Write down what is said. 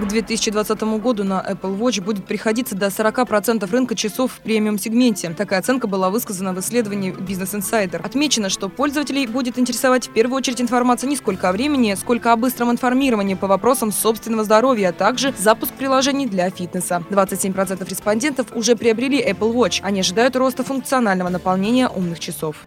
К 2020 году на Apple Watch будет приходиться до 40% рынка часов в премиум-сегменте. Такая оценка была высказана в исследовании Business Insider. Отмечено, что пользователей будет интересовать в первую очередь информация не сколько о времени, сколько о быстром информировании по вопросам собственного здоровья, а также запуск приложений для фитнеса. 27% респондентов уже приобрели Apple Watch. Они ожидают роста функционального наполнения умных часов.